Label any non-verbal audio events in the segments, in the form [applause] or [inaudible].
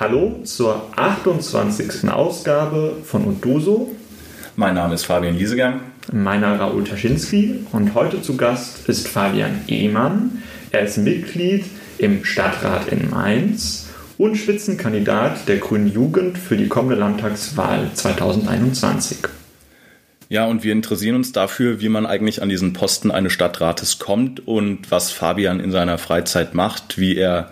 Hallo zur 28. Ausgabe von Unduso. Mein Name ist Fabian Liesegang. Meiner Raoul Taschinski und heute zu Gast ist Fabian Ehmann. Er ist Mitglied im Stadtrat in Mainz und Spitzenkandidat der Grünen Jugend für die kommende Landtagswahl 2021. Ja, und wir interessieren uns dafür, wie man eigentlich an diesen Posten eines Stadtrates kommt und was Fabian in seiner Freizeit macht, wie er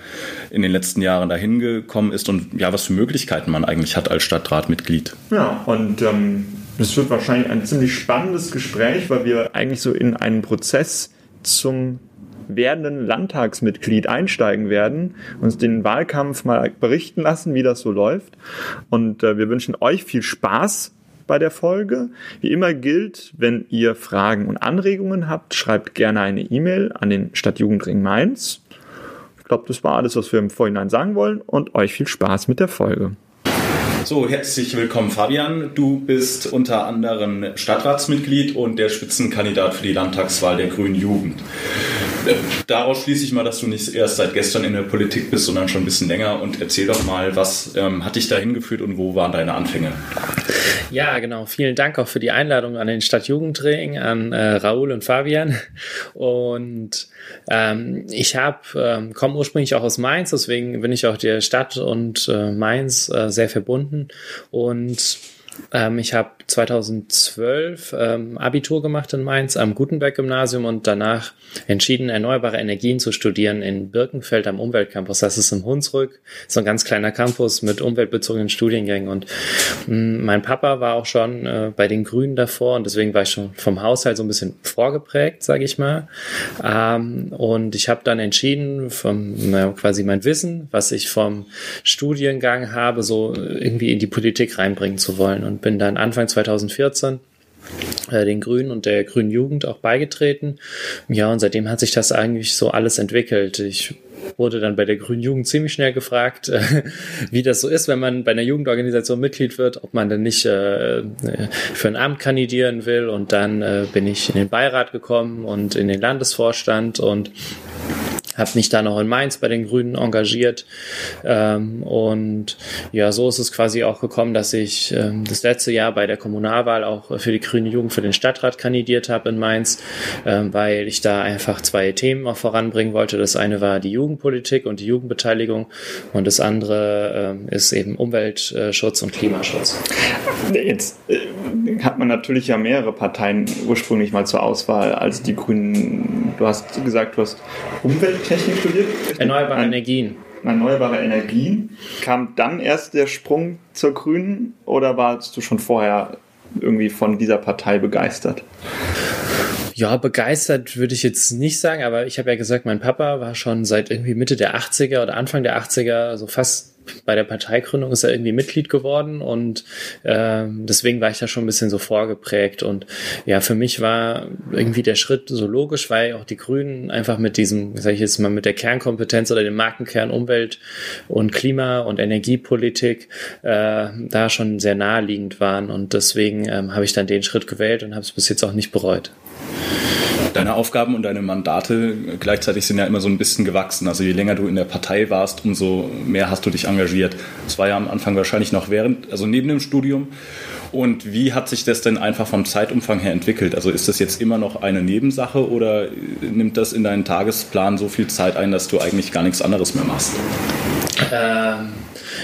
in den letzten Jahren dahin gekommen ist und ja, was für Möglichkeiten man eigentlich hat als Stadtratmitglied. Ja, und ähm, das wird wahrscheinlich ein ziemlich spannendes Gespräch, weil wir eigentlich so in einen Prozess zum werdenden Landtagsmitglied einsteigen werden, uns den Wahlkampf mal berichten lassen, wie das so läuft. Und äh, wir wünschen euch viel Spaß bei der Folge. Wie immer gilt, wenn ihr Fragen und Anregungen habt, schreibt gerne eine E-Mail an den Stadtjugendring Mainz. Ich glaube, das war alles, was wir im Vorhinein sagen wollen und euch viel Spaß mit der Folge. So, herzlich willkommen, Fabian. Du bist unter anderem Stadtratsmitglied und der Spitzenkandidat für die Landtagswahl der Grünen Jugend. Daraus schließe ich mal, dass du nicht erst seit gestern in der Politik bist, sondern schon ein bisschen länger. Und erzähl doch mal, was ähm, hat dich da hingeführt und wo waren deine Anfänge? Ja, genau. Vielen Dank auch für die Einladung an den Stadtjugendring, an äh, Raoul und Fabian. Und ähm, ich habe ähm, komme ursprünglich auch aus Mainz, deswegen bin ich auch der Stadt und äh, Mainz äh, sehr verbunden und ähm, ich habe 2012 ähm, Abitur gemacht in Mainz am Gutenberg-Gymnasium und danach entschieden, erneuerbare Energien zu studieren in Birkenfeld am Umweltcampus. Das ist im Hunsrück, so ein ganz kleiner Campus mit umweltbezogenen Studiengängen. Und mh, mm, mein Papa war auch schon äh, bei den Grünen davor und deswegen war ich schon vom Haushalt so ein bisschen vorgeprägt, sage ich mal. Ähm, und ich habe dann entschieden, vom, na, quasi mein Wissen, was ich vom Studiengang habe, so irgendwie in die Politik reinbringen zu wollen und bin dann Anfang 2014 äh, den Grünen und der Grünen Jugend auch beigetreten. Ja, und seitdem hat sich das eigentlich so alles entwickelt. Ich wurde dann bei der Grünen Jugend ziemlich schnell gefragt, [laughs] äh, wie das so ist, wenn man bei einer Jugendorganisation Mitglied wird, ob man dann nicht äh, für ein Amt kandidieren will. Und dann äh, bin ich in den Beirat gekommen und in den Landesvorstand und habe mich dann auch in Mainz bei den Grünen engagiert. Ähm, und ja, so ist es quasi auch gekommen, dass ich ähm, das letzte Jahr bei der Kommunalwahl auch für die Grüne Jugend für den Stadtrat kandidiert habe in Mainz, ähm, weil ich da einfach zwei Themen auch voranbringen wollte. Das eine war die Jugendpolitik und die Jugendbeteiligung und das andere ähm, ist eben Umweltschutz und Klimaschutz. Jetzt äh, hat man natürlich ja mehrere Parteien ursprünglich mal zur Auswahl als die Grünen. Du hast gesagt, du hast Umwelt Technik studiert? Erneuerbare Energien. Erneuerbare Energien. Kam dann erst der Sprung zur Grünen oder warst du schon vorher irgendwie von dieser Partei begeistert? Ja, begeistert würde ich jetzt nicht sagen, aber ich habe ja gesagt, mein Papa war schon seit irgendwie Mitte der 80er oder Anfang der 80er, also fast bei der Parteigründung ist er irgendwie Mitglied geworden und ähm, deswegen war ich da schon ein bisschen so vorgeprägt und ja, für mich war irgendwie der Schritt so logisch, weil auch die Grünen einfach mit diesem, sag ich jetzt mal, mit der Kernkompetenz oder dem Markenkern Umwelt und Klima und Energiepolitik äh, da schon sehr naheliegend waren und deswegen ähm, habe ich dann den Schritt gewählt und habe es bis jetzt auch nicht bereut. Deine Aufgaben und deine Mandate gleichzeitig sind ja immer so ein bisschen gewachsen. Also je länger du in der Partei warst, umso mehr hast du dich engagiert. Das war ja am Anfang wahrscheinlich noch während, also neben dem Studium. Und wie hat sich das denn einfach vom Zeitumfang her entwickelt? Also ist das jetzt immer noch eine Nebensache oder nimmt das in deinen Tagesplan so viel Zeit ein, dass du eigentlich gar nichts anderes mehr machst? Ähm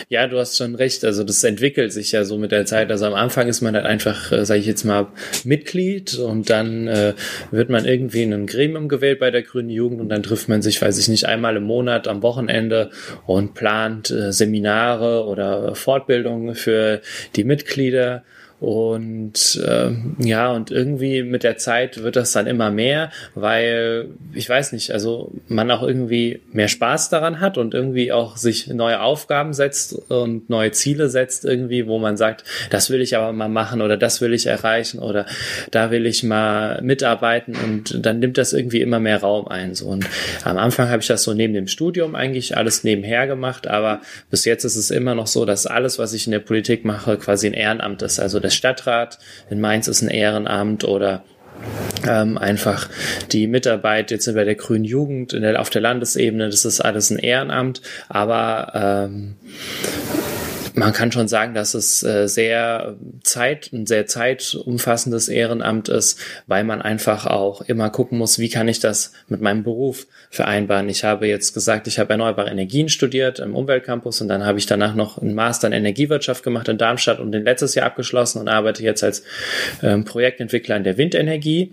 ja, du hast schon recht. Also das entwickelt sich ja so mit der Zeit. Also am Anfang ist man dann einfach, äh, sage ich jetzt mal, Mitglied und dann äh, wird man irgendwie in ein Gremium gewählt bei der Grünen Jugend und dann trifft man sich, weiß ich nicht, einmal im Monat am Wochenende und plant äh, Seminare oder Fortbildungen für die Mitglieder und äh, ja, und irgendwie mit der Zeit wird das dann immer mehr, weil ich weiß nicht, also man auch irgendwie mehr Spaß daran hat und irgendwie auch sich neue Aufgaben setzt und neue Ziele setzt irgendwie, wo man sagt, das will ich aber mal machen oder das will ich erreichen oder da will ich mal mitarbeiten und dann nimmt das irgendwie immer mehr Raum ein. So. Und am Anfang habe ich das so neben dem Studium eigentlich alles nebenher gemacht, aber bis jetzt ist es immer noch so, dass alles, was ich in der Politik mache, quasi ein Ehrenamt ist. Also das Stadtrat. In Mainz ist ein Ehrenamt oder ähm, einfach die Mitarbeit jetzt bei der Grünen Jugend der, auf der Landesebene, das ist alles ein Ehrenamt, aber ähm, man kann schon sagen, dass es äh, sehr zeit, ein sehr zeitumfassendes Ehrenamt ist, weil man einfach auch immer gucken muss, wie kann ich das mit meinem Beruf vereinbaren. Ich habe jetzt gesagt, ich habe erneuerbare Energien studiert im Umweltcampus und dann habe ich danach noch einen Master in Energiewirtschaft gemacht in Darmstadt und den letztes Jahr abgeschlossen und arbeite jetzt als ähm, Projektentwickler in der Windenergie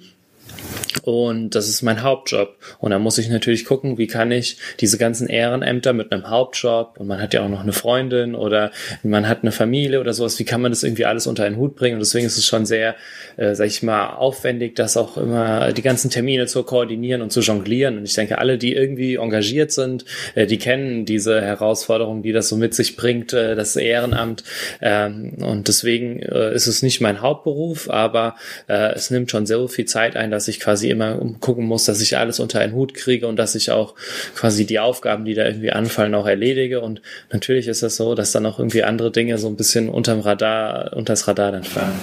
und das ist mein Hauptjob. Und da muss ich natürlich gucken, wie kann ich diese ganzen Ehrenämter mit einem Hauptjob und man hat ja auch noch eine Freundin oder man hat eine Familie oder sowas, wie kann man das irgendwie alles unter einen Hut bringen? Und deswegen ist es schon sehr, äh, sag ich mal, aufwendig, das auch immer die ganzen Termine zu koordinieren und zu jonglieren. Und ich denke, alle, die irgendwie engagiert sind, äh, die kennen diese Herausforderung, die das so mit sich bringt, äh, das Ehrenamt. Ähm, und deswegen äh, ist es nicht mein Hauptberuf, aber äh, es nimmt schon sehr viel Zeit ein, dass ich quasi immer gucken muss, dass ich alles unter einen Hut kriege und dass ich auch quasi die Aufgaben, die da irgendwie anfallen, auch erledige. Und natürlich ist das so, dass dann auch irgendwie andere Dinge so ein bisschen unterm Radar, unters Radar dann fallen.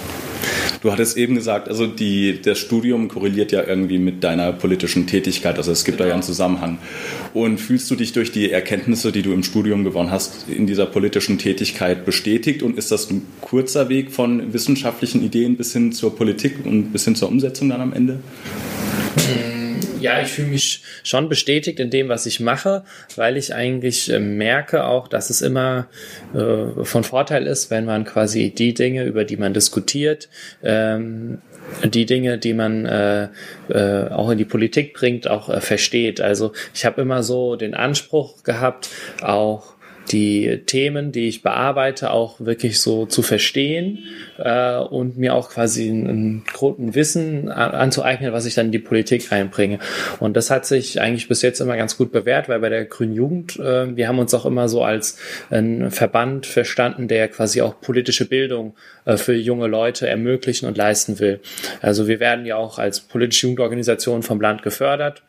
Du hattest eben gesagt, also die, das Studium korreliert ja irgendwie mit deiner politischen Tätigkeit, also es gibt genau. da ja einen Zusammenhang. Und fühlst du dich durch die Erkenntnisse, die du im Studium gewonnen hast, in dieser politischen Tätigkeit bestätigt? Und ist das ein kurzer Weg von wissenschaftlichen Ideen bis hin zur Politik und bis hin zur Umsetzung dann am Ende? Ja, ich fühle mich schon bestätigt in dem, was ich mache, weil ich eigentlich äh, merke auch, dass es immer äh, von Vorteil ist, wenn man quasi die Dinge, über die man diskutiert, ähm, die Dinge, die man äh, äh, auch in die Politik bringt, auch äh, versteht. Also ich habe immer so den Anspruch gehabt, auch die Themen, die ich bearbeite, auch wirklich so zu verstehen äh, und mir auch quasi ein, ein Wissen anzueignen, was ich dann in die Politik einbringe. Und das hat sich eigentlich bis jetzt immer ganz gut bewährt, weil bei der Grünen Jugend, äh, wir haben uns auch immer so als ein Verband verstanden, der quasi auch politische Bildung äh, für junge Leute ermöglichen und leisten will. Also wir werden ja auch als politische Jugendorganisation vom Land gefördert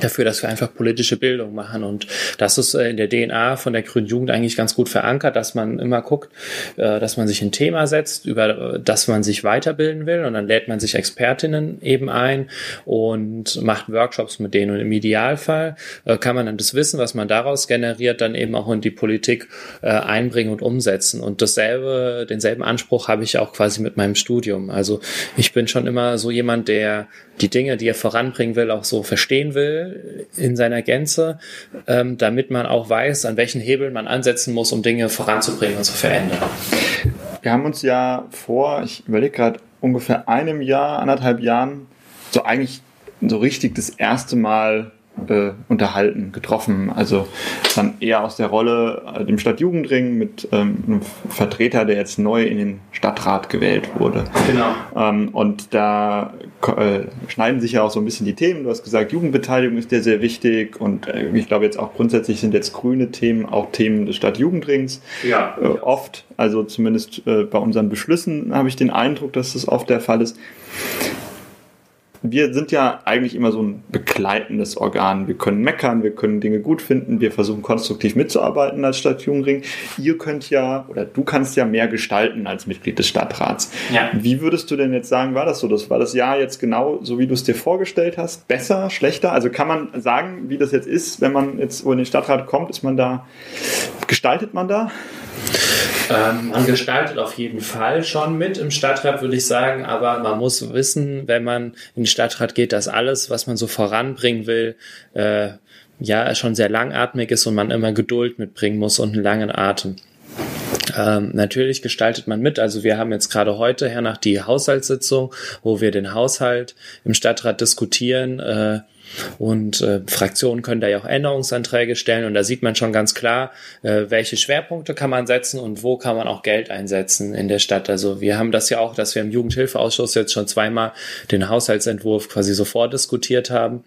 dafür, dass wir einfach politische Bildung machen. Und das ist äh, in der DNA von der Grünen Jugend eigentlich ganz gut verankert, dass man immer guckt, äh, dass man sich ein Thema setzt, über äh, das man sich weiterbilden will. Und dann lädt man sich Expertinnen eben ein und macht Workshops mit denen. Und im Idealfall kann man dann das Wissen, was man daraus generiert, dann eben auch in die Politik einbringen und umsetzen. Und dasselbe, denselben Anspruch habe ich auch quasi mit meinem Studium. Also ich bin schon immer so jemand, der die Dinge, die er voranbringen will, auch so verstehen will in seiner Gänze, ähm, damit man auch weiß, an welchen Hebeln man ansetzen muss, um Dinge voranzubringen und zu verändern. Wir haben uns ja vor, ich überlege gerade, ungefähr einem Jahr, anderthalb Jahren, so eigentlich so richtig das erste Mal äh, unterhalten, getroffen. Also dann eher aus der Rolle äh, dem Stadtjugendring mit ähm, einem Vertreter, der jetzt neu in den Stadtrat gewählt wurde. Genau. Ähm, und da äh, schneiden sich ja auch so ein bisschen die Themen. Du hast gesagt, Jugendbeteiligung ist dir sehr wichtig und äh, ich glaube jetzt auch grundsätzlich sind jetzt grüne Themen auch Themen des Stadtjugendrings. Ja. Äh, oft, also zumindest äh, bei unseren Beschlüssen habe ich den Eindruck, dass das oft der Fall ist wir sind ja eigentlich immer so ein begleitendes Organ. Wir können meckern, wir können Dinge gut finden, wir versuchen konstruktiv mitzuarbeiten als Stadtjugendring. Ihr könnt ja, oder du kannst ja mehr gestalten als Mitglied des Stadtrats. Ja. Wie würdest du denn jetzt sagen, war das so? Das war das Jahr jetzt genau so, wie du es dir vorgestellt hast? Besser, schlechter? Also kann man sagen, wie das jetzt ist, wenn man jetzt in den Stadtrat kommt, ist man da, gestaltet man da? Ähm, man gestaltet auf jeden Fall schon mit im Stadtrat, würde ich sagen, aber man muss wissen, wenn man in den Stadtrat geht, dass alles, was man so voranbringen will, äh, ja, schon sehr langatmig ist und man immer Geduld mitbringen muss und einen langen Atem. Ähm, natürlich gestaltet man mit. Also wir haben jetzt gerade heute hernach die Haushaltssitzung, wo wir den Haushalt im Stadtrat diskutieren. Äh, und äh, Fraktionen können da ja auch Änderungsanträge stellen und da sieht man schon ganz klar, äh, welche Schwerpunkte kann man setzen und wo kann man auch Geld einsetzen in der Stadt. Also wir haben das ja auch, dass wir im Jugendhilfeausschuss jetzt schon zweimal den Haushaltsentwurf quasi so vordiskutiert haben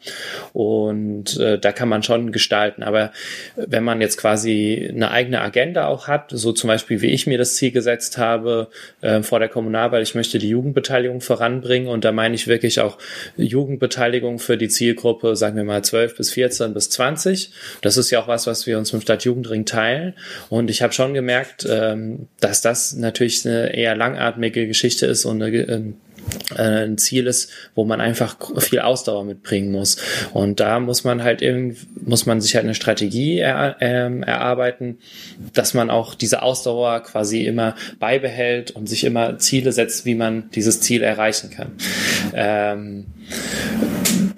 und äh, da kann man schon gestalten. Aber wenn man jetzt quasi eine eigene Agenda auch hat, so zum Beispiel wie ich mir das Ziel gesetzt habe äh, vor der Kommunalwahl, ich möchte die Jugendbeteiligung voranbringen und da meine ich wirklich auch Jugendbeteiligung für die Zielgruppe Altersgruppe, sagen wir mal 12 bis 14 bis 20. Das ist ja auch was, was wir uns mit Stadtjugendring teilen. Und ich habe schon gemerkt, ähm, dass das natürlich eine eher langatmige Geschichte ist und eine, ähm, äh, ein Ziel ist, wo man einfach viel Ausdauer mitbringen muss. Und da muss man halt irgendwie, muss man sich halt eine Strategie er, ähm, erarbeiten, dass man auch diese Ausdauer quasi immer beibehält und sich immer Ziele setzt, wie man dieses Ziel erreichen kann. Ähm,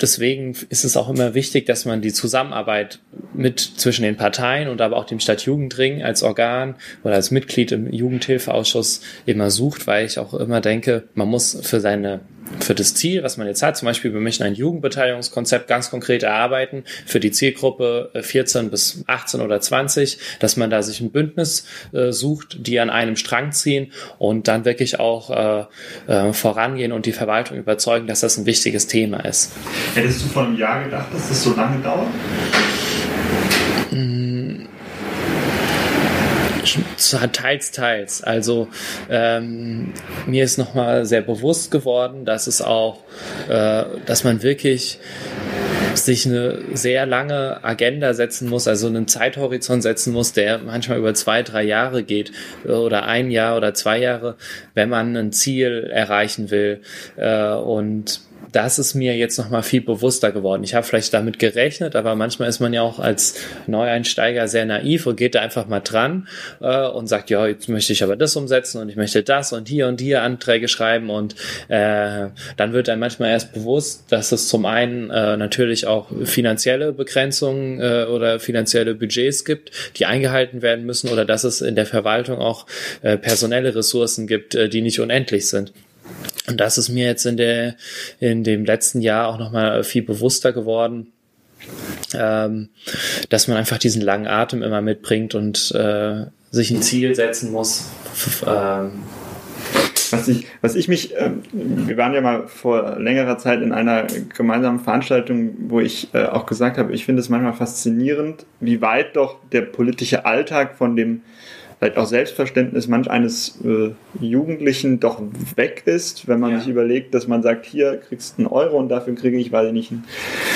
deswegen ist es auch immer wichtig, dass man die Zusammenarbeit mit zwischen den Parteien und aber auch dem Stadtjugendring als Organ oder als Mitglied im Jugendhilfeausschuss immer sucht, weil ich auch immer denke, man muss für seine für das Ziel, was man jetzt hat, zum Beispiel, wir möchten ein Jugendbeteiligungskonzept ganz konkret erarbeiten für die Zielgruppe 14 äh, bis 18 oder 20, dass man da sich ein Bündnis äh, sucht, die an einem Strang ziehen und dann wirklich auch äh, äh, vorangehen und die Verwaltung überzeugen, dass das ein wichtiges Thema ist. Hättest du vor einem Jahr gedacht, dass das so lange dauert? Teils, teils. Also ähm, mir ist nochmal sehr bewusst geworden, dass es auch, äh, dass man wirklich sich eine sehr lange Agenda setzen muss, also einen Zeithorizont setzen muss, der manchmal über zwei, drei Jahre geht oder ein Jahr oder zwei Jahre, wenn man ein Ziel erreichen will. Äh, und das ist mir jetzt noch mal viel bewusster geworden. Ich habe vielleicht damit gerechnet, aber manchmal ist man ja auch als Neueinsteiger sehr naiv und geht da einfach mal dran äh, und sagt, ja, jetzt möchte ich aber das umsetzen und ich möchte das und hier und hier Anträge schreiben und äh, dann wird einem manchmal erst bewusst, dass es zum einen äh, natürlich auch finanzielle Begrenzungen äh, oder finanzielle Budgets gibt, die eingehalten werden müssen oder dass es in der Verwaltung auch äh, personelle Ressourcen gibt, äh, die nicht unendlich sind. Und das ist mir jetzt in der, in dem letzten Jahr auch nochmal viel bewusster geworden, ähm, dass man einfach diesen langen Atem immer mitbringt und äh, sich ein Ziel setzen muss. Ähm, was ich, was ich mich, äh, wir waren ja mal vor längerer Zeit in einer gemeinsamen Veranstaltung, wo ich äh, auch gesagt habe, ich finde es manchmal faszinierend, wie weit doch der politische Alltag von dem vielleicht auch Selbstverständnis manch eines äh, Jugendlichen doch weg ist, wenn man ja. sich überlegt, dass man sagt, hier kriegst du einen Euro und dafür kriege ich, weiß ich nicht, einen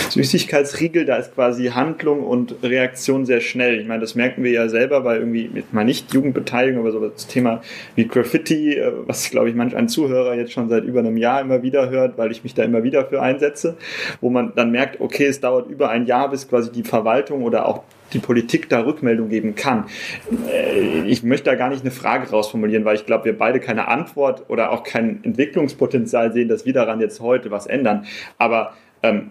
Süßigkeitsriegel, da ist quasi Handlung und Reaktion sehr schnell. Ich meine, das merken wir ja selber bei irgendwie, mal nicht Jugendbeteiligung, aber so das Thema wie Graffiti, äh, was glaube ich manch ein Zuhörer jetzt schon seit über einem Jahr immer wieder hört, weil ich mich da immer wieder für einsetze, wo man dann merkt, okay, es dauert über ein Jahr, bis quasi die Verwaltung oder auch die Politik da Rückmeldung geben kann. Äh, ich möchte da gar nicht eine Frage rausformulieren, weil ich glaube, wir beide keine Antwort oder auch kein Entwicklungspotenzial sehen, dass wir daran jetzt heute was ändern. Aber ähm,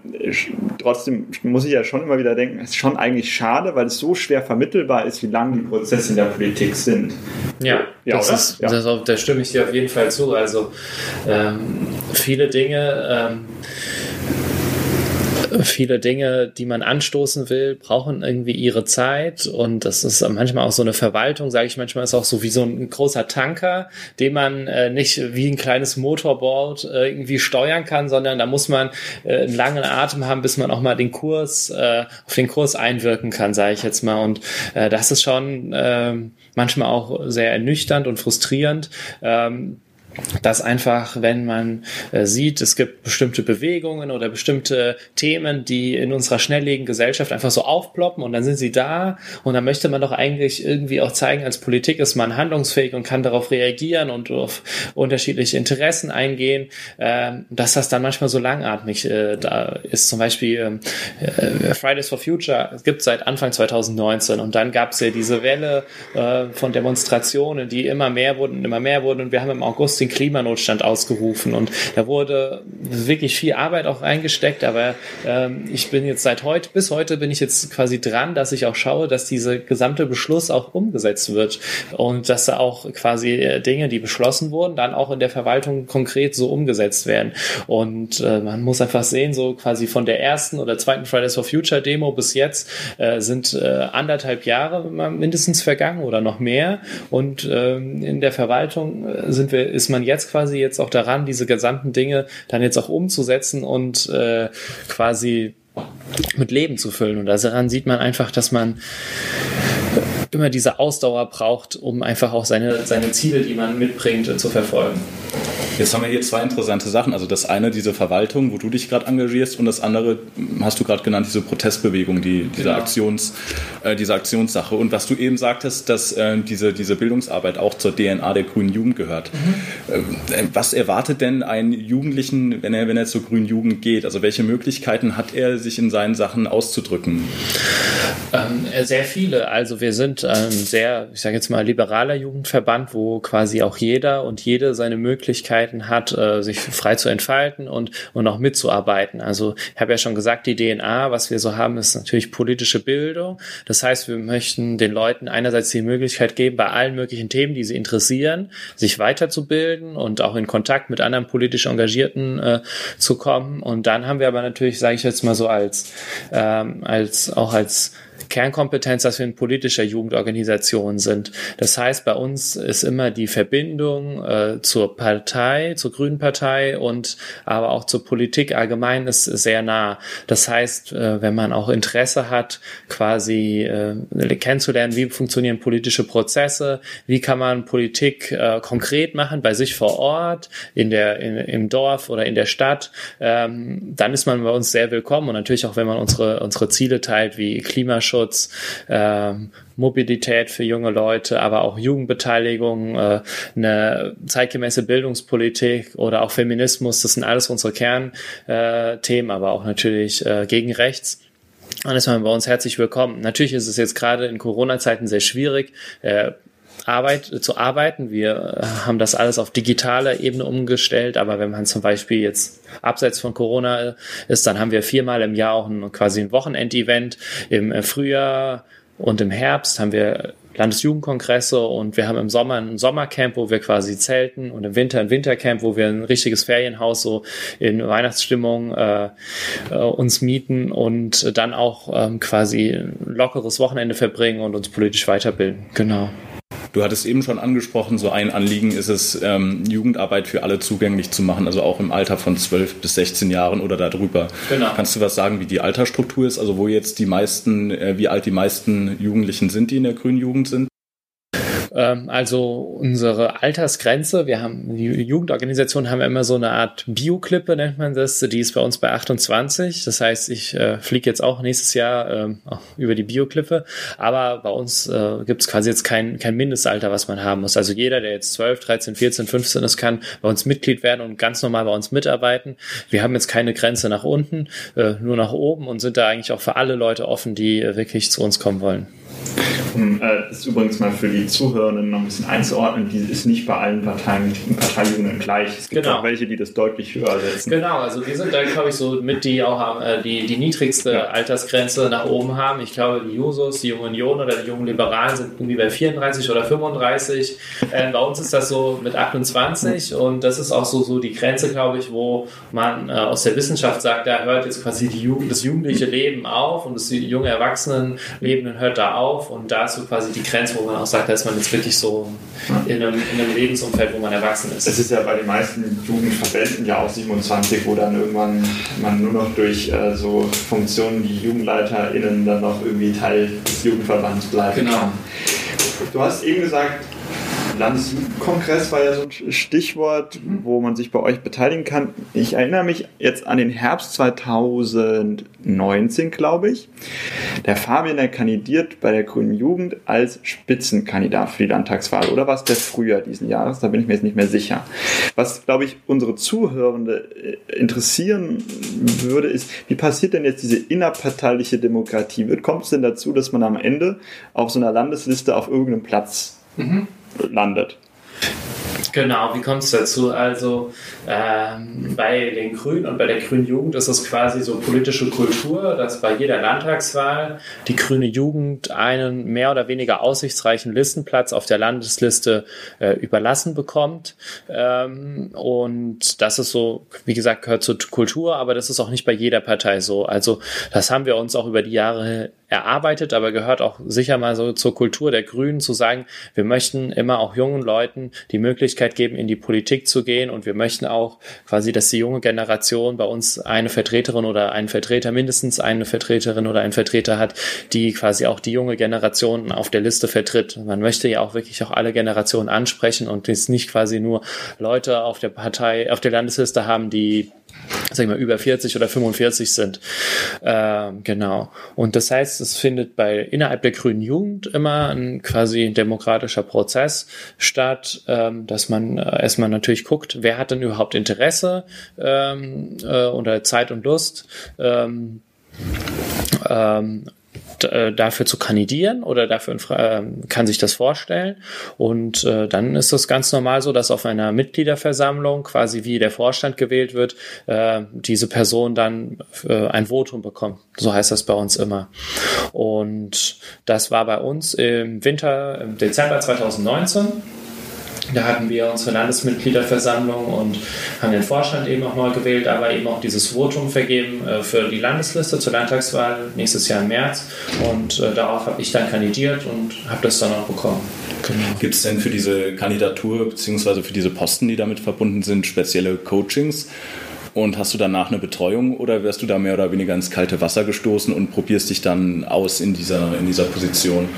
trotzdem muss ich ja schon immer wieder denken, es ist schon eigentlich schade, weil es so schwer vermittelbar ist, wie lang die Prozesse in der Politik sind. Ja, ja das, ist, ja. Das, da stimme ich dir auf jeden Fall zu. Also ähm, viele Dinge. Ähm, viele Dinge, die man anstoßen will, brauchen irgendwie ihre Zeit und das ist manchmal auch so eine Verwaltung, sage ich manchmal, ist auch so wie so ein großer Tanker, den man äh, nicht wie ein kleines Motorboard äh, irgendwie steuern kann, sondern da muss man äh, einen langen Atem haben, bis man auch mal den Kurs äh, auf den Kurs einwirken kann, sage ich jetzt mal und äh, das ist schon äh, manchmal auch sehr ernüchternd und frustrierend. Ähm, dass einfach, wenn man äh, sieht, es gibt bestimmte Bewegungen oder bestimmte Themen, die in unserer schnelllebigen Gesellschaft einfach so aufploppen und dann sind sie da und dann möchte man doch eigentlich irgendwie auch zeigen, als Politik ist man handlungsfähig und kann darauf reagieren und auf unterschiedliche Interessen eingehen, äh, dass das dann manchmal so langatmig äh, da ist. Zum Beispiel ähm, äh, Fridays for Future gibt seit Anfang 2019 und dann gab es ja diese Welle von Demonstrationen, die immer mehr wurden, immer mehr wurden und wir haben im August den Klimanotstand ausgerufen und da wurde wirklich viel Arbeit auch reingesteckt, aber ähm, ich bin jetzt seit heute, bis heute bin ich jetzt quasi dran, dass ich auch schaue, dass dieser gesamte Beschluss auch umgesetzt wird und dass da auch quasi äh, Dinge, die beschlossen wurden, dann auch in der Verwaltung konkret so umgesetzt werden. Und äh, man muss einfach sehen, so quasi von der ersten oder zweiten Fridays for Future Demo bis jetzt äh, sind äh, anderthalb Jahre mindestens vergangen oder noch mehr. Und ähm, in der Verwaltung äh, sind wir, ist man man jetzt quasi jetzt auch daran, diese gesamten Dinge dann jetzt auch umzusetzen und äh, quasi mit Leben zu füllen. Und daran sieht man einfach, dass man immer diese Ausdauer braucht, um einfach auch seine, seine Ziele, die man mitbringt, zu verfolgen. Jetzt haben wir hier zwei interessante Sachen. Also das eine, diese Verwaltung, wo du dich gerade engagierst, und das andere hast du gerade genannt, diese Protestbewegung, die, diese, genau. Aktions, äh, diese Aktionssache. Und was du eben sagtest, dass äh, diese, diese Bildungsarbeit auch zur DNA der grünen Jugend gehört. Mhm. Äh, was erwartet denn einen Jugendlichen, wenn er, wenn er zur grünen Jugend geht? Also welche Möglichkeiten hat er, sich in seinen Sachen auszudrücken? Ähm, sehr viele. Also wir sind ein sehr, ich sage jetzt mal, liberaler Jugendverband, wo quasi auch jeder und jede seine Möglichkeiten Möglichkeiten hat, äh, sich frei zu entfalten und, und auch mitzuarbeiten. Also ich habe ja schon gesagt, die DNA, was wir so haben, ist natürlich politische Bildung. Das heißt, wir möchten den Leuten einerseits die Möglichkeit geben, bei allen möglichen Themen, die sie interessieren, sich weiterzubilden und auch in Kontakt mit anderen politisch Engagierten äh, zu kommen. Und dann haben wir aber natürlich, sage ich jetzt mal so als, ähm, als auch als Kernkompetenz, dass wir in politischer Jugendorganisation sind. Das heißt, bei uns ist immer die Verbindung äh, zur Partei, zur Grünen Partei und aber auch zur Politik allgemein ist sehr nah. Das heißt, äh, wenn man auch Interesse hat, quasi äh, kennenzulernen, wie funktionieren politische Prozesse, wie kann man Politik äh, konkret machen bei sich vor Ort, in der, in, im Dorf oder in der Stadt, ähm, dann ist man bei uns sehr willkommen und natürlich auch, wenn man unsere, unsere Ziele teilt, wie Klimaschutz, Klimaschutz, äh, Mobilität für junge Leute, aber auch Jugendbeteiligung, äh, eine zeitgemäße Bildungspolitik oder auch Feminismus. Das sind alles unsere Kernthemen, aber auch natürlich äh, gegen rechts. Ist man bei uns herzlich willkommen. Natürlich ist es jetzt gerade in Corona-Zeiten sehr schwierig. Äh, Arbeit zu arbeiten. Wir äh, haben das alles auf digitaler Ebene umgestellt, aber wenn man zum Beispiel jetzt abseits von Corona ist, dann haben wir viermal im Jahr auch ein, quasi ein Wochenendevent. Im äh, Frühjahr und im Herbst haben wir Landesjugendkongresse und wir haben im Sommer ein Sommercamp, wo wir quasi zelten und im Winter ein Wintercamp, wo wir ein richtiges Ferienhaus so in Weihnachtsstimmung äh, äh, uns mieten und dann auch ähm, quasi ein lockeres Wochenende verbringen und uns politisch weiterbilden. Genau. Du hattest eben schon angesprochen, so ein Anliegen ist es, ähm, Jugendarbeit für alle zugänglich zu machen, also auch im Alter von 12 bis 16 Jahren oder darüber. Genau. Kannst du was sagen, wie die Altersstruktur ist, also wo jetzt die meisten, äh, wie alt die meisten Jugendlichen sind, die in der grünen Jugend sind? Ähm, also unsere Altersgrenze, wir haben, die Jugendorganisationen haben immer so eine Art Bioklippe, nennt man das, die ist bei uns bei 28. Das heißt, ich äh, fliege jetzt auch nächstes Jahr ähm, über die Bioklippe, aber bei uns äh, gibt es quasi jetzt kein, kein Mindestalter, was man haben muss. Also jeder, der jetzt 12, 13, 14, 15 ist, kann bei uns Mitglied werden und ganz normal bei uns mitarbeiten. Wir haben jetzt keine Grenze nach unten, äh, nur nach oben und sind da eigentlich auch für alle Leute offen, die äh, wirklich zu uns kommen wollen. Um äh, ist übrigens mal für die Zuhörenden noch ein bisschen einzuordnen, die ist nicht bei allen Parteien, Parteijugenden gleich. Es gibt genau. auch welche, die das deutlich höher setzen. Genau, also wir sind da, glaube ich, so mit die auch äh, die, die niedrigste ja. Altersgrenze nach oben haben. Ich glaube, die Jusos, die Junge Union oder die jungen Liberalen sind irgendwie bei 34 oder 35. Äh, bei uns ist das so mit 28 und das ist auch so, so die Grenze, glaube ich, wo man äh, aus der Wissenschaft sagt, da hört jetzt quasi die Jugend, das jugendliche Leben auf und das junge Erwachsenenleben hört da auf und da ist so quasi die Grenze, wo man auch sagt, da ist man jetzt wirklich so in einem, in einem Lebensumfeld, wo man erwachsen ist. Es ist ja bei den meisten Jugendverbänden ja auch 27, wo dann irgendwann man nur noch durch äh, so Funktionen wie JugendleiterInnen dann noch irgendwie Teil des Jugendverbands bleiben genau. Du hast eben gesagt, Landesjugendkongress war ja so ein Stichwort, wo man sich bei euch beteiligen kann. Ich erinnere mich jetzt an den Herbst 2019, glaube ich. Der Fabian, der kandidiert bei der Grünen Jugend als Spitzenkandidat für die Landtagswahl. Oder war es der Frühjahr diesen Jahres? Da bin ich mir jetzt nicht mehr sicher. Was, glaube ich, unsere Zuhörende äh, interessieren würde, ist, wie passiert denn jetzt diese innerparteiliche Demokratie? Kommt es denn dazu, dass man am Ende auf so einer Landesliste auf irgendeinem Platz mhm landet. Genau, wie kommt es dazu? Also ähm, bei den Grünen und bei der Grünen Jugend ist es quasi so politische Kultur, dass bei jeder Landtagswahl die Grüne Jugend einen mehr oder weniger aussichtsreichen Listenplatz auf der Landesliste äh, überlassen bekommt. Ähm, und das ist so, wie gesagt, gehört zur Kultur, aber das ist auch nicht bei jeder Partei so. Also das haben wir uns auch über die Jahre erarbeitet, aber gehört auch sicher mal so zur Kultur der Grünen zu sagen, wir möchten immer auch jungen Leuten die Möglichkeit geben, in die Politik zu gehen und wir möchten auch quasi, dass die junge Generation bei uns eine Vertreterin oder einen Vertreter, mindestens eine Vertreterin oder einen Vertreter hat, die quasi auch die junge Generation auf der Liste vertritt. Man möchte ja auch wirklich auch alle Generationen ansprechen und jetzt nicht quasi nur Leute auf der Partei, auf der Landesliste haben, die sag ich mal, über 40 oder 45 sind. Ähm, genau. Und das heißt, es findet bei innerhalb der grünen Jugend immer ein quasi demokratischer Prozess statt, ähm, dass man äh, erstmal natürlich guckt, wer hat denn überhaupt Interesse ähm, äh, oder Zeit und Lust. Ähm, ähm, äh, dafür zu kandidieren oder dafür äh, kann sich das vorstellen. Und äh, dann ist es ganz normal so, dass auf einer Mitgliederversammlung quasi wie der Vorstand gewählt wird, äh, diese Person dann äh, ein Votum bekommt. So heißt das bei uns immer. Und das war bei uns im Winter, im Dezember 2019. Da hatten wir unsere Landesmitgliederversammlung und haben den Vorstand eben auch neu gewählt, aber eben auch dieses Votum vergeben äh, für die Landesliste zur Landtagswahl nächstes Jahr im März. Und äh, darauf habe ich dann kandidiert und habe das dann auch bekommen. Genau. Gibt es denn für diese Kandidatur bzw. für diese Posten, die damit verbunden sind, spezielle Coachings? Und hast du danach eine Betreuung oder wirst du da mehr oder weniger ins kalte Wasser gestoßen und probierst dich dann aus in dieser, in dieser Position?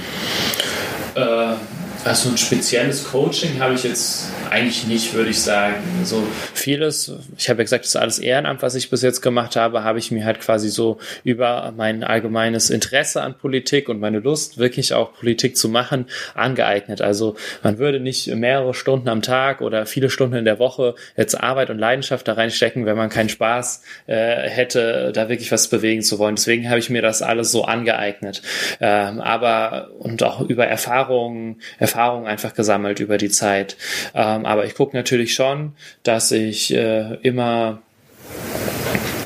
Äh, also ein spezielles Coaching habe ich jetzt eigentlich nicht, würde ich sagen. So vieles, ich habe ja gesagt, das ist alles Ehrenamt, was ich bis jetzt gemacht habe, habe ich mir halt quasi so über mein allgemeines Interesse an Politik und meine Lust, wirklich auch Politik zu machen, angeeignet. Also man würde nicht mehrere Stunden am Tag oder viele Stunden in der Woche jetzt Arbeit und Leidenschaft da reinstecken, wenn man keinen Spaß äh, hätte, da wirklich was bewegen zu wollen. Deswegen habe ich mir das alles so angeeignet. Ähm, aber und auch über Erfahrungen, Erfahrungen einfach gesammelt über die Zeit. Ähm, aber ich gucke natürlich schon, dass ich äh, immer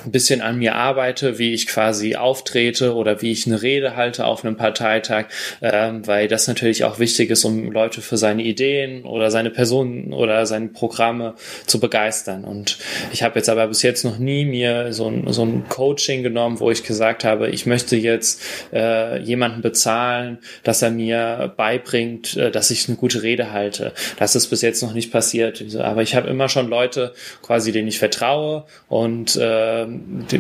ein bisschen an mir arbeite, wie ich quasi auftrete oder wie ich eine Rede halte auf einem Parteitag, ähm, weil das natürlich auch wichtig ist, um Leute für seine Ideen oder seine Personen oder seine Programme zu begeistern. Und ich habe jetzt aber bis jetzt noch nie mir so ein, so ein Coaching genommen, wo ich gesagt habe, ich möchte jetzt äh, jemanden bezahlen, dass er mir beibringt, äh, dass ich eine gute Rede halte. Das ist bis jetzt noch nicht passiert. Aber ich habe immer schon Leute quasi, denen ich vertraue und äh,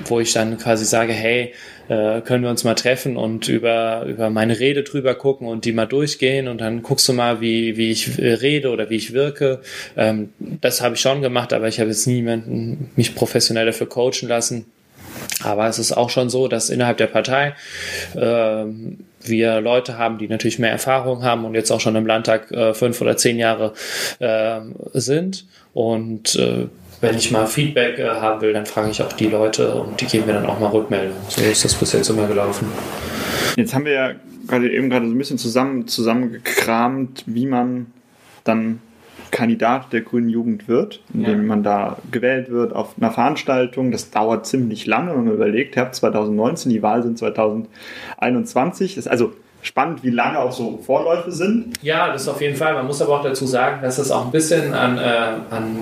wo ich dann quasi sage, hey, äh, können wir uns mal treffen und über, über meine Rede drüber gucken und die mal durchgehen und dann guckst du mal, wie, wie ich rede oder wie ich wirke. Ähm, das habe ich schon gemacht, aber ich habe jetzt niemanden mich professionell dafür coachen lassen. Aber es ist auch schon so, dass innerhalb der Partei äh, wir Leute haben, die natürlich mehr Erfahrung haben und jetzt auch schon im Landtag äh, fünf oder zehn Jahre äh, sind. Und äh, wenn ich mal Feedback äh, haben will, dann frage ich auch die Leute und die geben mir dann auch mal Rückmeldung. So ist das bis jetzt immer gelaufen. Jetzt haben wir ja gerade eben gerade so ein bisschen zusammen zusammengekramt, wie man dann Kandidat der Grünen Jugend wird, indem ja. man da gewählt wird auf einer Veranstaltung. Das dauert ziemlich lange, wenn man überlegt, habt 2019, die Wahl sind 2021. Das ist also spannend, wie lange auch so Vorläufe sind. Ja, das ist auf jeden Fall. Man muss aber auch dazu sagen, dass es auch ein bisschen an, äh, an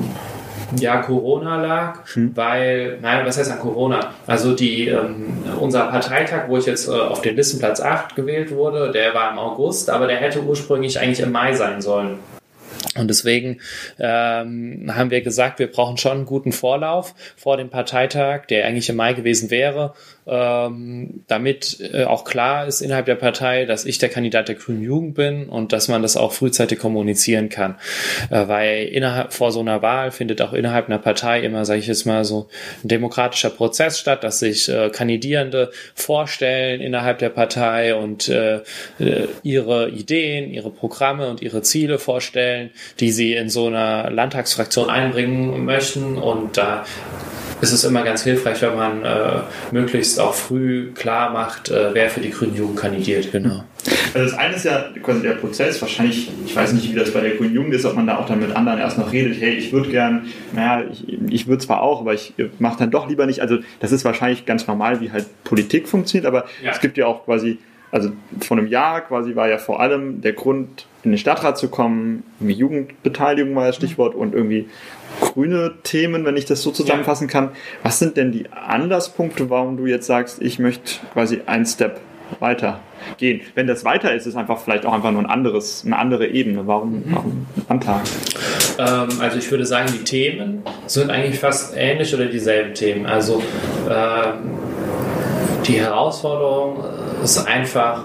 ja, Corona lag, hm. weil, nein, was heißt an Corona? Also die, ähm, unser Parteitag, wo ich jetzt äh, auf den Listenplatz 8 gewählt wurde, der war im August, aber der hätte ursprünglich eigentlich im Mai sein sollen. Und deswegen ähm, haben wir gesagt, wir brauchen schon einen guten Vorlauf vor dem Parteitag, der eigentlich im Mai gewesen wäre, ähm, damit äh, auch klar ist innerhalb der Partei, dass ich der Kandidat der Grünen Jugend bin und dass man das auch frühzeitig kommunizieren kann. Äh, weil innerhalb vor so einer Wahl findet auch innerhalb einer Partei immer, sage ich jetzt mal so, ein demokratischer Prozess statt, dass sich äh, Kandidierende vorstellen innerhalb der Partei und äh, äh ihre Ideen, ihre Programme und ihre Ziele vorstellen, die sie in so einer Landtagsfraktion einbringen möchten und da ist es immer ganz hilfreich, wenn man äh, möglichst auch früh klar macht, äh, wer für die Grünen Jugend kandidiert. Genau. Also das eine ist ja quasi der Prozess. Wahrscheinlich, ich weiß nicht, wie das bei der Grünen Jugend ist, ob man da auch dann mit anderen erst noch redet, hey, ich würde gern, naja, ich, ich würde zwar auch, aber ich mache dann doch lieber nicht. Also das ist wahrscheinlich ganz normal, wie halt Politik funktioniert, aber ja. es gibt ja auch quasi also vor einem Jahr quasi war ja vor allem der Grund, in den Stadtrat zu kommen, irgendwie Jugendbeteiligung war das Stichwort und irgendwie grüne Themen, wenn ich das so zusammenfassen kann. Was sind denn die Anderspunkte, warum du jetzt sagst, ich möchte quasi einen Step weitergehen. Wenn das weiter ist, ist einfach vielleicht auch einfach nur ein anderes, eine andere Ebene. Warum, warum Landtag? Ähm, also ich würde sagen, die Themen sind eigentlich fast ähnlich oder dieselben Themen. Also ähm, die Herausforderung ist einfach,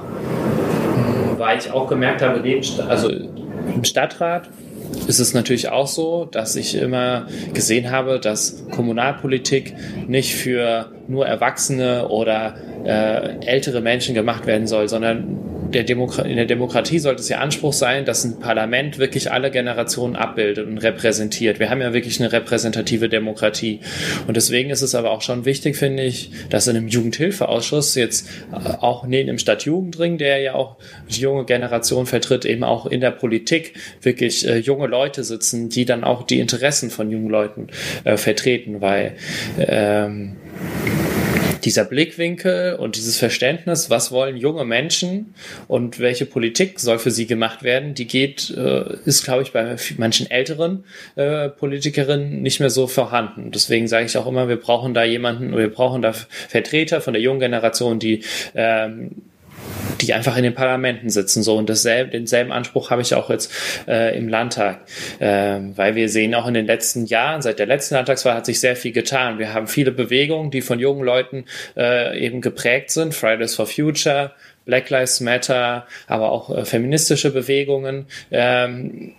weil ich auch gemerkt habe, also im Stadtrat ist es natürlich auch so, dass ich immer gesehen habe, dass Kommunalpolitik nicht für nur Erwachsene oder äh, ältere Menschen gemacht werden soll, sondern der in der Demokratie sollte es ja Anspruch sein, dass ein Parlament wirklich alle Generationen abbildet und repräsentiert. Wir haben ja wirklich eine repräsentative Demokratie. Und deswegen ist es aber auch schon wichtig, finde ich, dass in einem Jugendhilfeausschuss jetzt äh, auch neben dem Stadtjugendring, der ja auch die junge Generation vertritt, eben auch in der Politik wirklich äh, junge Leute sitzen, die dann auch die Interessen von jungen Leuten äh, vertreten, weil ähm, dieser Blickwinkel und dieses Verständnis, was wollen junge Menschen und welche Politik soll für sie gemacht werden, die geht, äh, ist, glaube ich, bei manchen älteren äh, Politikerinnen nicht mehr so vorhanden. Deswegen sage ich auch immer, wir brauchen da jemanden, wir brauchen da Vertreter von der jungen Generation, die ähm, die einfach in den Parlamenten sitzen. So und dasselbe, denselben Anspruch habe ich auch jetzt äh, im Landtag, äh, weil wir sehen auch in den letzten Jahren, seit der letzten Landtagswahl hat sich sehr viel getan. Wir haben viele Bewegungen, die von jungen Leuten äh, eben geprägt sind. Fridays for Future, Black Lives Matter, aber auch äh, feministische Bewegungen. Ähm,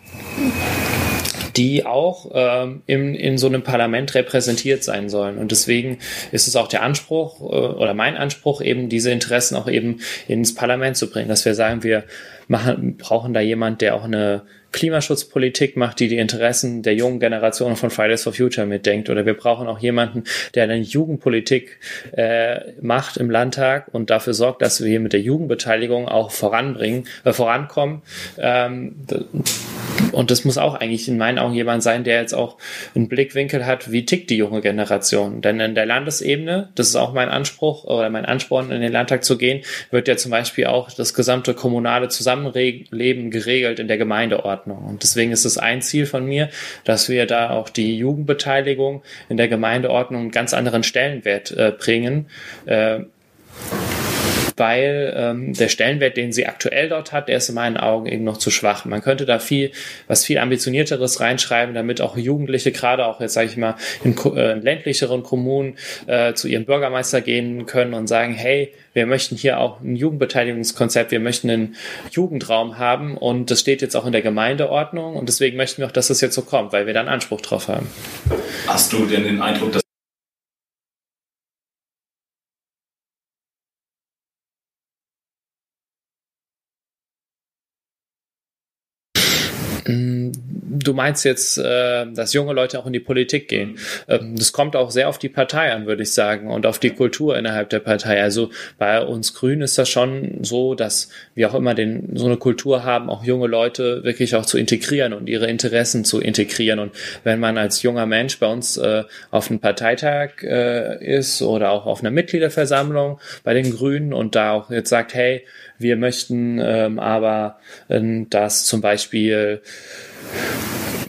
die auch ähm, im, in so einem Parlament repräsentiert sein sollen. Und deswegen ist es auch der Anspruch äh, oder mein Anspruch, eben diese Interessen auch eben ins Parlament zu bringen, dass wir sagen, wir machen, brauchen da jemand, der auch eine Klimaschutzpolitik macht, die die Interessen der jungen Generation von Fridays for Future mitdenkt. Oder wir brauchen auch jemanden, der eine Jugendpolitik äh, macht im Landtag und dafür sorgt, dass wir hier mit der Jugendbeteiligung auch voranbringen, äh, vorankommen. Ähm, und das muss auch eigentlich in meinen Augen jemand sein, der jetzt auch einen Blickwinkel hat, wie tickt die junge Generation. Denn in der Landesebene, das ist auch mein Anspruch oder mein Ansporn, in den Landtag zu gehen, wird ja zum Beispiel auch das gesamte kommunale Zusammenleben geregelt in der Gemeindeordnung. Und deswegen ist es ein Ziel von mir, dass wir da auch die Jugendbeteiligung in der Gemeindeordnung einen ganz anderen Stellenwert äh, bringen. Äh, weil ähm, der Stellenwert, den sie aktuell dort hat, der ist in meinen Augen eben noch zu schwach. Man könnte da viel, was viel ambitionierteres reinschreiben, damit auch Jugendliche, gerade auch jetzt sage ich mal in, äh, in ländlicheren Kommunen äh, zu ihrem Bürgermeister gehen können und sagen, hey, wir möchten hier auch ein Jugendbeteiligungskonzept, wir möchten einen Jugendraum haben und das steht jetzt auch in der Gemeindeordnung und deswegen möchten wir auch, dass das jetzt so kommt, weil wir da einen Anspruch drauf haben. Hast du denn den Eindruck, dass du meinst jetzt, äh, dass junge Leute auch in die Politik gehen. Ähm, das kommt auch sehr auf die Partei an, würde ich sagen, und auf die Kultur innerhalb der Partei. Also bei uns Grünen ist das schon so, dass wir auch immer den, so eine Kultur haben, auch junge Leute wirklich auch zu integrieren und ihre Interessen zu integrieren. Und wenn man als junger Mensch bei uns äh, auf einem Parteitag äh, ist oder auch auf einer Mitgliederversammlung bei den Grünen und da auch jetzt sagt, hey, wir möchten ähm, aber, äh, dass zum Beispiel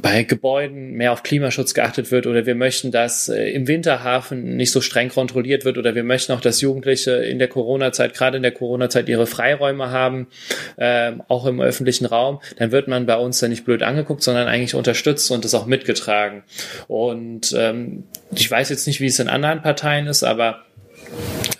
bei Gebäuden mehr auf Klimaschutz geachtet wird oder wir möchten, dass äh, im Winterhafen nicht so streng kontrolliert wird oder wir möchten auch, dass Jugendliche in der Corona-Zeit, gerade in der Corona-Zeit, ihre Freiräume haben, äh, auch im öffentlichen Raum, dann wird man bei uns da nicht blöd angeguckt, sondern eigentlich unterstützt und das auch mitgetragen. Und ähm, ich weiß jetzt nicht, wie es in anderen Parteien ist, aber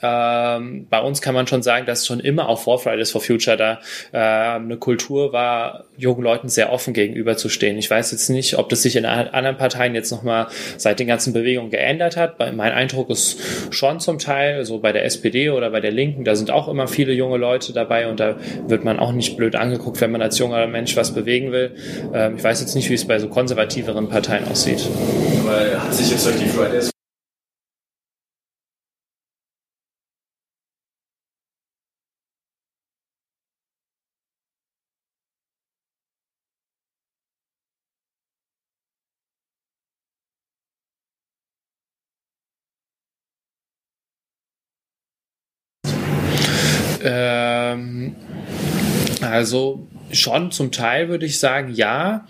ähm, bei uns kann man schon sagen, dass schon immer auch vor Fridays for Future da äh, eine Kultur war, jungen Leuten sehr offen gegenüberzustehen. Ich weiß jetzt nicht, ob das sich in anderen Parteien jetzt nochmal seit den ganzen Bewegungen geändert hat. Mein Eindruck ist schon zum Teil, so bei der SPD oder bei der Linken, da sind auch immer viele junge Leute dabei und da wird man auch nicht blöd angeguckt, wenn man als junger Mensch was bewegen will. Ähm, ich weiß jetzt nicht, wie es bei so konservativeren Parteien aussieht. Aber hat sich jetzt die Fridays also schon zum Teil würde ich sagen, ja,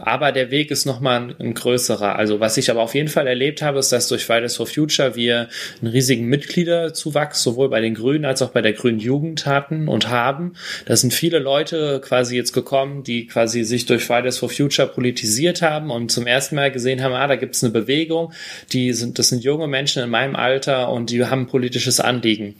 aber der Weg ist nochmal ein, ein größerer. Also was ich aber auf jeden Fall erlebt habe, ist, dass durch Fridays for Future wir einen riesigen Mitgliederzuwachs sowohl bei den Grünen als auch bei der Grünen Jugend hatten und haben. Da sind viele Leute quasi jetzt gekommen, die quasi sich durch Fridays for Future politisiert haben und zum ersten Mal gesehen haben, ah, da gibt es eine Bewegung, die sind, das sind junge Menschen in meinem Alter und die haben politisches Anliegen.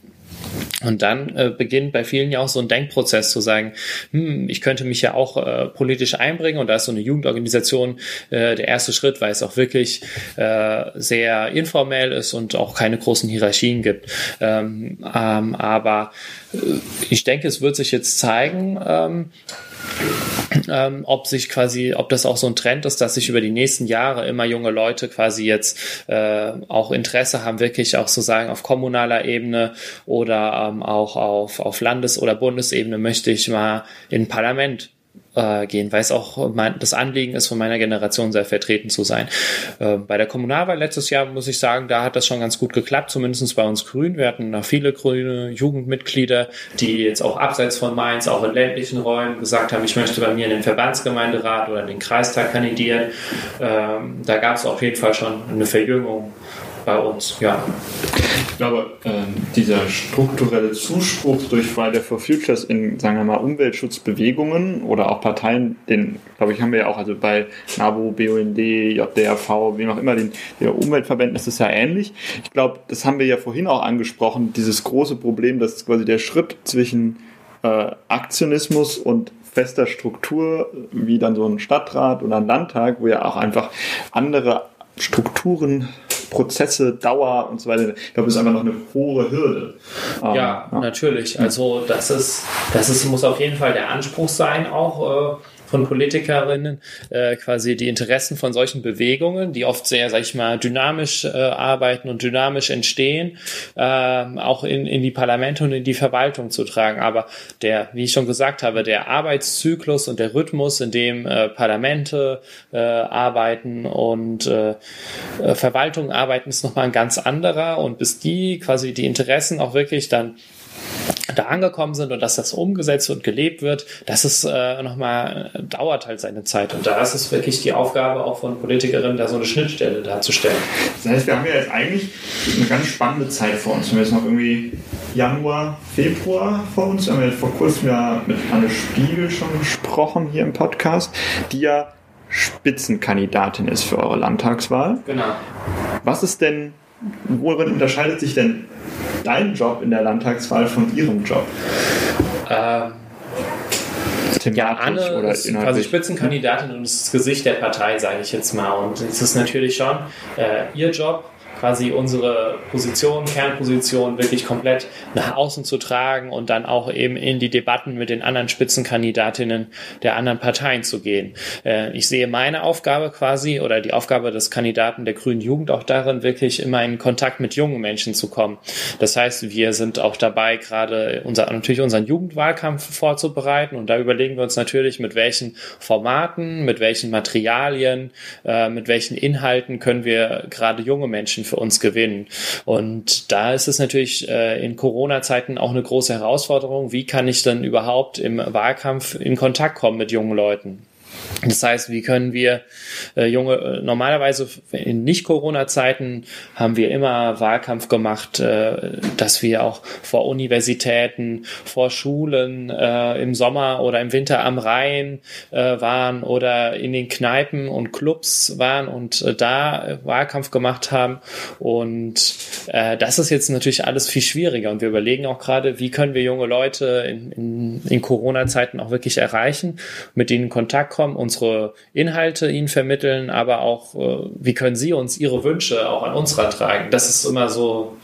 Und dann äh, beginnt bei vielen ja auch so ein Denkprozess zu sagen, hm, ich könnte mich ja auch äh, politisch einbringen und da ist so eine Jugendorganisation äh, der erste Schritt, weil es auch wirklich äh, sehr informell ist und auch keine großen Hierarchien gibt. Ähm, ähm, aber äh, ich denke, es wird sich jetzt zeigen, ähm, ähm, ob sich quasi, ob das auch so ein Trend ist, dass sich über die nächsten Jahre immer junge Leute quasi jetzt äh, auch Interesse haben, wirklich auch sozusagen auf kommunaler Ebene oder ähm, auch auf, auf Landes- oder Bundesebene möchte ich mal in Parlament äh, gehen, weil es auch mein, das Anliegen ist, von meiner Generation sehr vertreten zu sein. Äh, bei der Kommunalwahl letztes Jahr muss ich sagen, da hat das schon ganz gut geklappt, zumindest bei uns Grünen. Wir hatten noch viele grüne Jugendmitglieder, die jetzt auch abseits von Mainz, auch in ländlichen Räumen gesagt haben, ich möchte bei mir in den Verbandsgemeinderat oder in den Kreistag kandidieren. Ähm, da gab es auf jeden Fall schon eine Verjüngung bei uns, ja. Ich glaube, äh, dieser strukturelle Zuspruch durch Friday for Futures in, sagen wir mal, Umweltschutzbewegungen oder auch Parteien, den, glaube ich, haben wir ja auch, also bei NABU, BUND, JDRV, wie auch immer, den, den Umweltverbänden ist es ja ähnlich. Ich glaube, das haben wir ja vorhin auch angesprochen, dieses große Problem, dass quasi der Schritt zwischen äh, Aktionismus und fester Struktur, wie dann so ein Stadtrat oder ein Landtag, wo ja auch einfach andere Strukturen Prozesse, Dauer und so weiter. Ich glaube, das ist einfach noch eine hohe Hürde. Ja, ja, natürlich. Also das ist, das ist, muss auf jeden Fall der Anspruch sein, auch äh, von Politikerinnen äh, quasi die Interessen von solchen Bewegungen, die oft sehr, sag ich mal, dynamisch äh, arbeiten und dynamisch entstehen, äh, auch in, in die Parlamente und in die Verwaltung zu tragen. Aber der, wie ich schon gesagt habe, der Arbeitszyklus und der Rhythmus, in dem äh, Parlamente äh, arbeiten und äh, äh Verwaltungen arbeiten, ist nochmal ein ganz anderer. Und bis die quasi die Interessen auch wirklich dann da angekommen sind und dass das umgesetzt und gelebt wird, das ist äh, nochmal, dauert halt seine Zeit. Und da ist es wirklich die Aufgabe auch von Politikerinnen, da so eine Schnittstelle darzustellen. Das heißt, wir haben ja jetzt eigentlich eine ganz spannende Zeit vor uns. Wir haben jetzt noch irgendwie Januar, Februar vor uns. Wir haben ja vor kurzem ja mit Anne Spiegel schon gesprochen hier im Podcast, die ja Spitzenkandidatin ist für eure Landtagswahl. Genau. Was ist denn worin unterscheidet sich denn dein Job in der Landtagswahl von ihrem Job? Ähm, ja, Anne ist quasi Spitzenkandidatin und ist das Gesicht der Partei, sage ich jetzt mal. Und es ist natürlich schon äh, ihr Job, quasi unsere Position, Kernposition wirklich komplett nach außen zu tragen und dann auch eben in die Debatten mit den anderen Spitzenkandidatinnen der anderen Parteien zu gehen. Äh, ich sehe meine Aufgabe quasi oder die Aufgabe des Kandidaten der Grünen Jugend auch darin, wirklich immer in Kontakt mit jungen Menschen zu kommen. Das heißt, wir sind auch dabei, gerade unser, natürlich unseren Jugendwahlkampf vorzubereiten und da überlegen wir uns natürlich, mit welchen Formaten, mit welchen Materialien, äh, mit welchen Inhalten können wir gerade junge Menschen für uns gewinnen. Und da ist es natürlich äh, in Corona-Zeiten auch eine große Herausforderung. Wie kann ich dann überhaupt im Wahlkampf in Kontakt kommen mit jungen Leuten? Das heißt, wie können wir äh, junge, äh, normalerweise in Nicht-Corona-Zeiten haben wir immer Wahlkampf gemacht, äh, dass wir auch vor Universitäten, vor Schulen äh, im Sommer oder im Winter am Rhein äh, waren oder in den Kneipen und Clubs waren und äh, da Wahlkampf gemacht haben. Und äh, das ist jetzt natürlich alles viel schwieriger. Und wir überlegen auch gerade, wie können wir junge Leute in, in, in Corona-Zeiten auch wirklich erreichen, mit denen in Kontakt kommen unsere Inhalte ihnen vermitteln, aber auch, äh, wie können sie uns ihre Wünsche auch an uns rantragen. Das ist immer so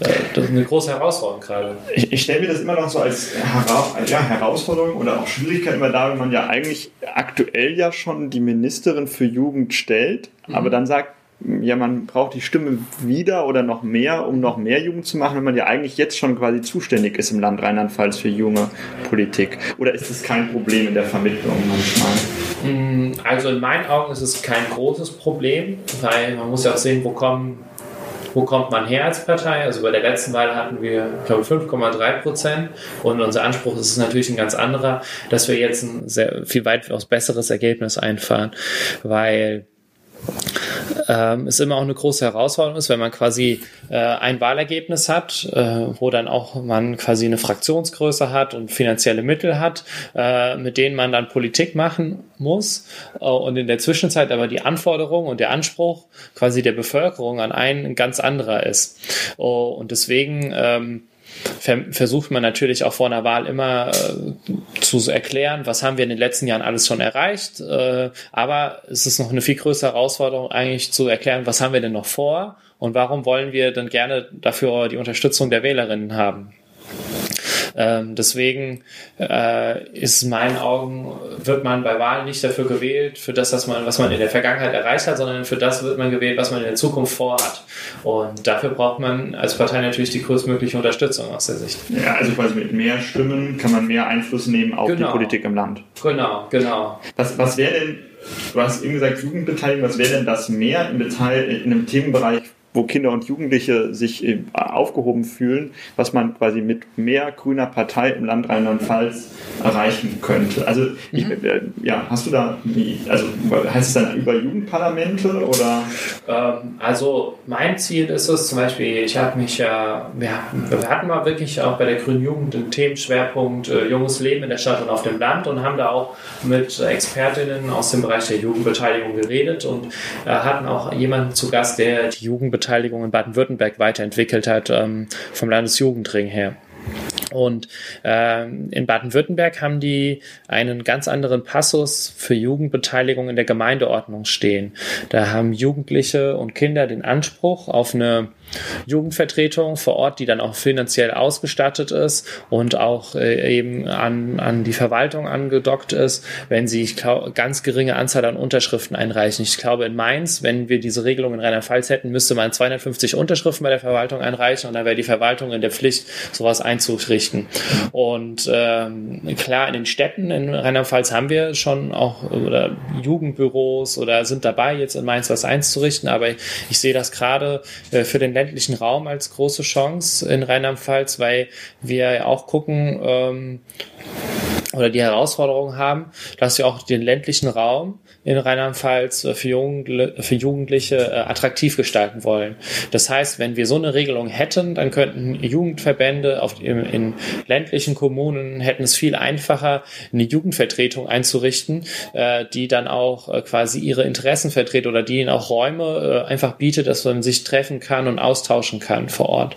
äh, das ist eine große Herausforderung gerade. Ich, ich stelle mir das immer noch so als Hera ja, Herausforderung oder auch Schwierigkeit immer dar, wenn man ja eigentlich aktuell ja schon die Ministerin für Jugend stellt, mhm. aber dann sagt, ja, man braucht die Stimme wieder oder noch mehr, um noch mehr Jugend zu machen, wenn man ja eigentlich jetzt schon quasi zuständig ist im Land Rheinland-Pfalz für junge Politik. Oder ist das kein Problem in der Vermittlung manchmal? Mm, also in meinen Augen ist es kein großes Problem, weil man muss ja auch sehen, wo kommen wo kommt man her als Partei? Also bei der letzten Wahl hatten wir, glaube, 5,3 Prozent und unser Anspruch ist natürlich ein ganz anderer, dass wir jetzt ein sehr viel weitaus besseres Ergebnis einfahren, weil ähm, es immer auch eine große Herausforderung ist, wenn man quasi äh, ein Wahlergebnis hat, äh, wo dann auch man quasi eine Fraktionsgröße hat und finanzielle Mittel hat, äh, mit denen man dann Politik machen muss äh, und in der Zwischenzeit aber die Anforderung und der Anspruch quasi der Bevölkerung an einen ganz anderer ist. Oh, und deswegen ähm, versucht man natürlich auch vor einer Wahl immer äh, zu erklären, was haben wir in den letzten Jahren alles schon erreicht. Äh, aber es ist noch eine viel größere Herausforderung, eigentlich zu erklären, was haben wir denn noch vor und warum wollen wir dann gerne dafür die Unterstützung der Wählerinnen haben. Ähm, deswegen äh, ist in meinen Augen, wird man bei Wahlen nicht dafür gewählt, für das, was man, was man in der Vergangenheit erreicht hat, sondern für das wird man gewählt, was man in der Zukunft vorhat. Und dafür braucht man als Partei natürlich die größtmögliche Unterstützung aus der Sicht. Ja, also quasi mit mehr Stimmen kann man mehr Einfluss nehmen auf genau. die Politik im Land. Genau, genau. Was, was wäre denn, du hast eben gesagt, Jugendbeteiligung, was wäre denn das mehr im Detail in einem Themenbereich wo Kinder und Jugendliche sich äh, aufgehoben fühlen, was man quasi mit mehr grüner Partei im Land Rheinland-Pfalz erreichen könnte. Also, ich, mhm. Äh, ja, hast du da, also heißt es dann über Jugendparlamente oder? Ähm, also, mein Ziel ist es zum Beispiel, ich habe mich ja, wir, hatten mal wirklich auch bei der Grünen Jugend den Themenschwerpunkt äh, junges Leben in der Stadt und auf dem Land und haben da auch mit Expertinnen aus dem Bereich der Jugendbeteiligung geredet und hatten auch jemanden zu Gast, der die Jugendbeteiligung Jugendbeteiligung in Baden-Württemberg weiterentwickelt hat, ähm, vom Landesjugendring her. Und äh, in Baden-Württemberg haben die einen ganz anderen Passus für Jugendbeteiligung in der Gemeindeordnung stehen. Da haben Jugendliche und Kinder den Anspruch auf eine Jugendvertretung vor Ort, die dann auch finanziell ausgestattet ist und auch äh, eben an, an die Verwaltung angedockt ist, wenn sie ich glaub, ganz geringe Anzahl an Unterschriften einreichen. Ich glaube, in Mainz, wenn wir diese Regelung in Rheinland-Pfalz hätten, müsste man 250 Unterschriften bei der Verwaltung einreichen und dann wäre die Verwaltung in der Pflicht, sowas einzurichten. Und ähm, klar, in den Städten in Rheinland-Pfalz haben wir schon auch oder Jugendbüros oder sind dabei, jetzt in Mainz was einzurichten, aber ich, sehe das gerade äh, für den ländlichen Raum als große Chance in Rheinland-Pfalz, weil wir auch gucken, ähm, oder die Herausforderung haben, dass wir auch den ländlichen Raum in Rheinland-Pfalz für, für Jugendliche äh, attraktiv gestalten wollen. Das heißt, wenn wir so eine Regelung hätten, dann könnten Jugendverbände auf, in, in ländlichen Kommunen hätten es viel einfacher, eine Jugendvertretung einzurichten, äh, die dann auch äh, quasi ihre Interessen vertritt oder die ihnen auch Räume einfach bietet, dass man sich treffen kann und austauschen kann vor Ort.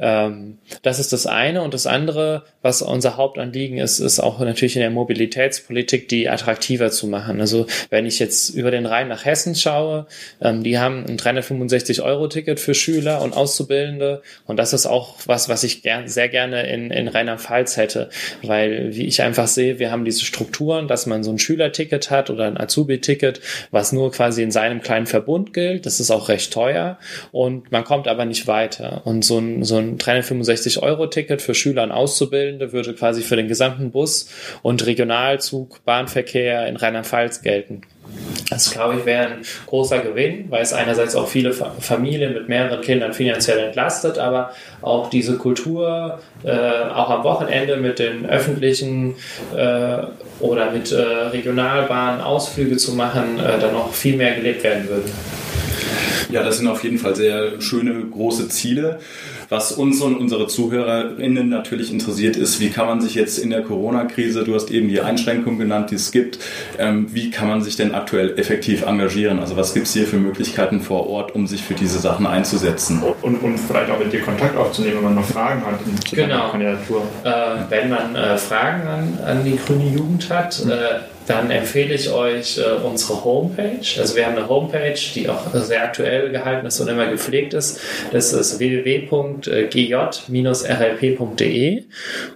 Ähm, das ist das eine. Und das andere, was unser Hauptanliegen ist, ist auch natürlich in der Mobilitätspolitik, die attraktiver zu machen. Also wenn ich jetzt über den Rhein nach Hessen schaue, ähm, die haben ein 365-Euro-Ticket für Schüler und Auszubildende. Und das ist auch was, was ich gern, sehr gerne in, in Rheinland-Pfalz hätte. Weil, wie ich einfach sehe, wir haben diese Strukturen, dass man so ein Schülerticket hat oder ein Azubi-Ticket, was nur quasi in seinem kleinen Verbund gilt. Das ist auch recht teuer. Und man kommt aber nicht weiter. Und so ein, so ein 365 60-Euro-Ticket für Schüler und Auszubildende würde quasi für den gesamten Bus- und Regionalzug, Bahnverkehr in Rheinland-Pfalz gelten. Das, glaube ich, wäre ein großer Gewinn, weil es einerseits auch viele Familien mit mehreren Kindern finanziell entlastet, aber auch diese Kultur, äh, auch am Wochenende mit den öffentlichen äh, oder mit äh, Regionalbahnen Ausflüge zu machen, äh, dann auch viel mehr gelebt werden würde. Ja, das sind auf jeden Fall sehr schöne große Ziele. Was uns und unsere ZuhörerInnen natürlich interessiert ist, wie kann man sich jetzt in der Corona-Krise, du hast eben die Einschränkungen genannt, die es gibt, ähm, wie kann man sich denn aktuell effektiv engagieren? Also was gibt es hier für Möglichkeiten vor Ort, um sich für diese Sachen einzusetzen? Und, und vielleicht auch mit dir Kontakt aufzunehmen, wenn man noch Fragen hat zu genau. Kandidatur. Äh, wenn man äh, Fragen an, an die grüne Jugend hat, äh, dann empfehle ich euch äh, unsere Homepage. Also wir haben eine Homepage, die auch sehr aktuell gehalten ist und immer gepflegt ist. Das ist www.gj-rlp.de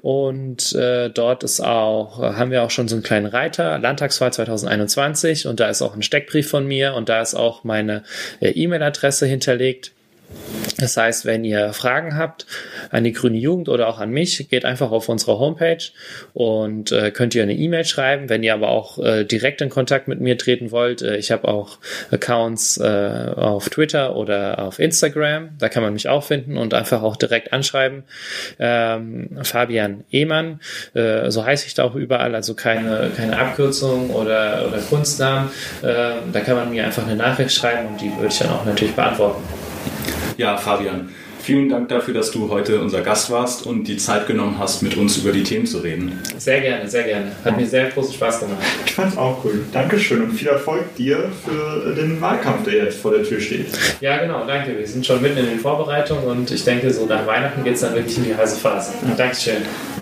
und äh, dort ist auch, haben wir auch schon so einen kleinen Reiter, Landtagswahl 2021 und da ist auch ein Steckbrief von mir und da ist auch meine äh, E-Mail-Adresse hinterlegt. Das heißt, wenn ihr Fragen habt an die Grüne Jugend oder auch an mich, geht einfach auf unsere Homepage und äh, könnt ihr eine E-Mail schreiben. Wenn ihr aber auch äh, direkt in Kontakt mit mir treten wollt, äh, ich habe auch Accounts äh, auf Twitter oder auf Instagram, da kann man mich auch finden und einfach auch direkt anschreiben. Ähm, Fabian Ehmann, äh, so heiße ich da auch überall, also keine, keine Abkürzung oder, oder Kunstnamen. Äh, da kann man mir einfach eine Nachricht schreiben und die würde ich dann auch natürlich beantworten. Ja, Fabian, vielen Dank dafür, dass du heute unser Gast warst und die Zeit genommen hast, mit uns über die Themen zu reden. Sehr gerne, sehr gerne. Hat mir sehr großen Spaß gemacht. Ich fand es auch cool. Dankeschön und viel Erfolg dir für den Wahlkampf, der jetzt vor der Tür steht. Ja, genau, danke. Wir sind schon mitten in den Vorbereitungen und ich denke, so nach Weihnachten geht es dann wirklich in die heiße Phase. Dankeschön.